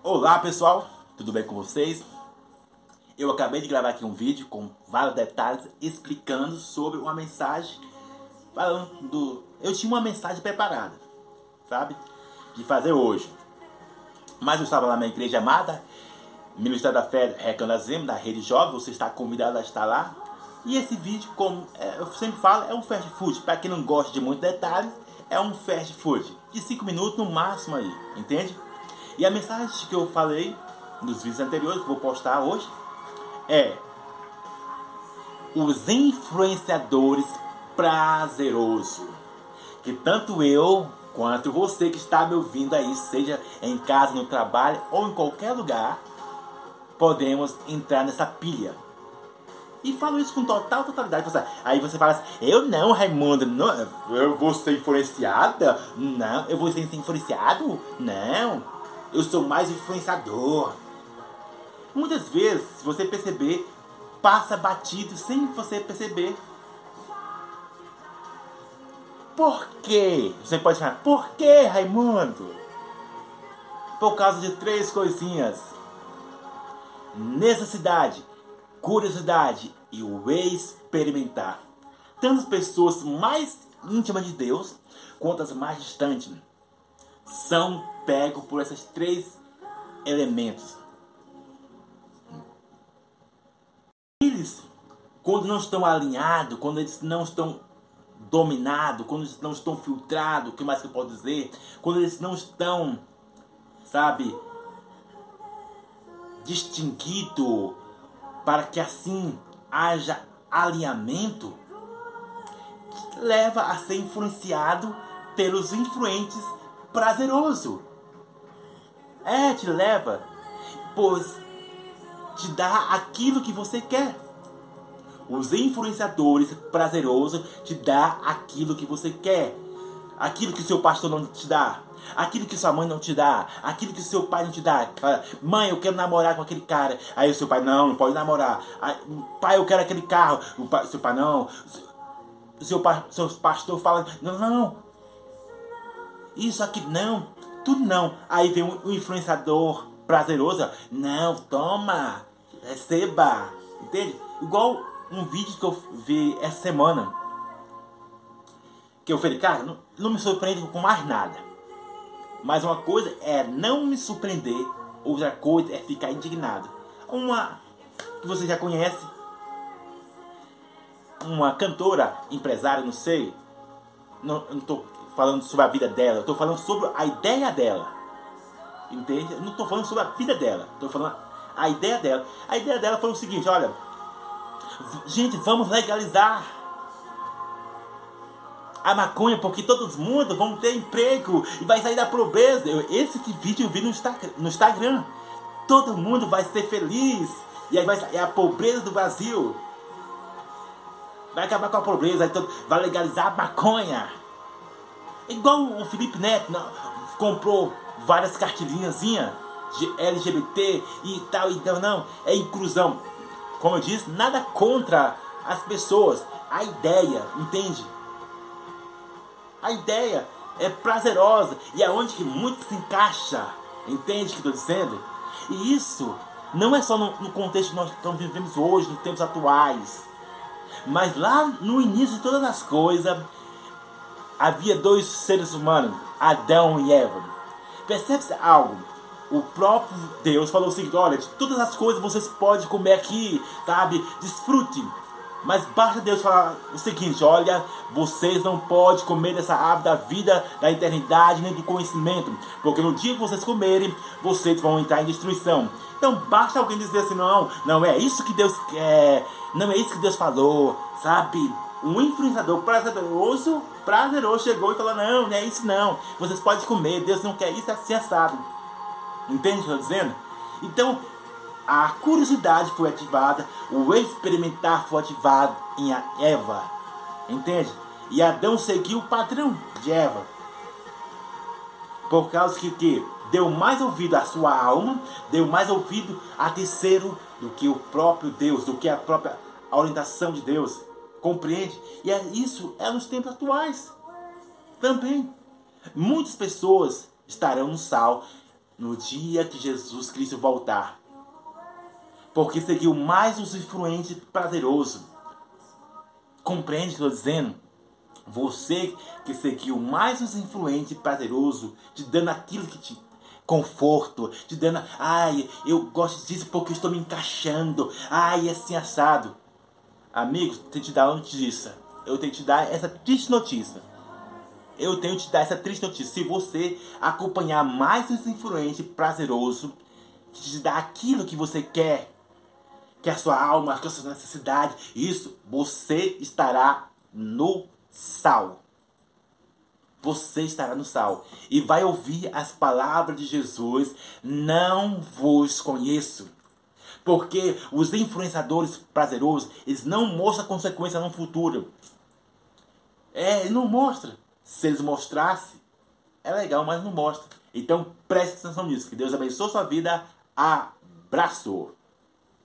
Olá pessoal, tudo bem com vocês? Eu acabei de gravar aqui um vídeo com vários detalhes explicando sobre uma mensagem falando do... Eu tinha uma mensagem preparada, sabe? De fazer hoje. Mas eu estava lá na igreja amada, Ministério da Fé Recanazem, da Rede Jovem, você está convidado a estar lá. E esse vídeo, como é, eu sempre falo, é um fast food. Para quem não gosta de muitos detalhes, é um fast food. De 5 minutos no máximo aí, entende? E a mensagem que eu falei nos vídeos anteriores, vou postar hoje, é os influenciadores prazerosos. Que tanto eu quanto você que está me ouvindo aí, seja em casa, no trabalho ou em qualquer lugar, podemos entrar nessa pilha. E falo isso com total totalidade. Aí você fala assim, eu não, Raimundo, não, eu vou ser influenciada? Não, eu vou ser influenciado? Não eu sou mais influenciador. Muitas vezes, se você perceber, passa batido sem você perceber. Por quê? Você pode falar, por que, Raimundo? Por causa de três coisinhas: necessidade, curiosidade e o experimentar. Tanto as pessoas mais íntimas de Deus quanto as mais distantes são pegos por esses três elementos. Eles, quando não estão alinhados, quando eles não estão dominados, quando eles não estão filtrados, o que mais que eu posso dizer? Quando eles não estão, sabe, distinguido para que assim haja alinhamento, leva a ser influenciado pelos influentes prazeroso. É, te leva, pois te dá aquilo que você quer. Os influenciadores prazerosos te dá aquilo que você quer. Aquilo que seu pastor não te dá. Aquilo que sua mãe não te dá. Aquilo que seu pai não te dá. Mãe, eu quero namorar com aquele cara. Aí o seu pai, não, não pode namorar. Pai, eu quero aquele carro. O pai, seu pai, não. Seu, seu pastor fala, não, não, isso aqui não, não. Aí vem um, um influenciador prazeroso, não, toma, receba, entende? Igual um vídeo que eu vi essa semana, que eu falei, cara, não, não me surpreende com mais nada. Mas uma coisa é não me surpreender, outra coisa é ficar indignado. Uma que você já conhece, uma cantora, empresária, não sei, não, não tô falando sobre a vida dela, eu estou falando sobre a ideia dela. Entende? Eu não estou falando sobre a vida dela, estou falando a ideia dela. A ideia dela foi o seguinte: olha, gente, vamos legalizar a maconha porque todo mundo vão ter emprego e vai sair da pobreza. Esse vídeo eu vi no Instagram. Todo mundo vai ser feliz. E aí vai sair a pobreza do Brasil. Vai acabar com a pobreza, vai legalizar a maconha. Igual o Felipe Neto não, comprou várias cartilhinhas de LGBT e tal, então não, é inclusão. Como eu disse, nada contra as pessoas, a ideia, entende? A ideia é prazerosa e é onde que muito se encaixa, entende o que estou dizendo? E isso não é só no, no contexto que nós estamos vivendo hoje, nos tempos atuais, mas lá no início de todas as coisas, havia dois seres humanos, Adão e Eva. Percebe-se algo? O próprio Deus falou o seguinte: olha, de todas as coisas vocês podem comer aqui, sabe? Desfrute. Mas basta Deus falar o seguinte: olha, vocês não podem comer dessa árvore da vida, da eternidade, nem do conhecimento, porque no dia que vocês comerem, vocês vão entrar em destruição. Então basta alguém dizer assim: não, não é isso que Deus quer, não é isso que Deus falou, sabe? Um influenciador prazeroso, prazeroso chegou e falou: Não, não é isso não. Vocês podem comer, Deus não quer isso assim assado. Entende o que eu estou dizendo? Então, a curiosidade foi ativada, o experimentar foi ativado em Eva. Entende? E Adão seguiu o padrão de Eva. Por causa que, que deu mais ouvido à sua alma, deu mais ouvido a terceiro do que o próprio Deus, do que a própria orientação de Deus. Compreende? E é isso é nos tempos atuais. Também. Muitas pessoas estarão no sal no dia que Jesus Cristo voltar. Porque seguiu mais os influentes prazeroso. Compreende o que eu estou dizendo? Você que seguiu mais os influentes prazeroso, te dando aquilo que te conforto, te dando, ai, eu gosto disso porque eu estou me encaixando, ai, assim assado. Amigos, tenho te dar uma notícia. Eu tenho te dar essa triste notícia. Eu tenho te dar essa triste notícia. Se você acompanhar mais esse influente prazeroso, te dá aquilo que você quer, que é a sua alma, que é a sua necessidade, isso, você estará no sal. Você estará no sal e vai ouvir as palavras de Jesus: Não vos conheço. Porque os influenciadores prazerosos, eles não mostram consequência no futuro. É, não mostra. Se eles mostrassem, é legal, mas não mostra. Então preste atenção nisso. Que Deus abençoe sua vida. Abraço!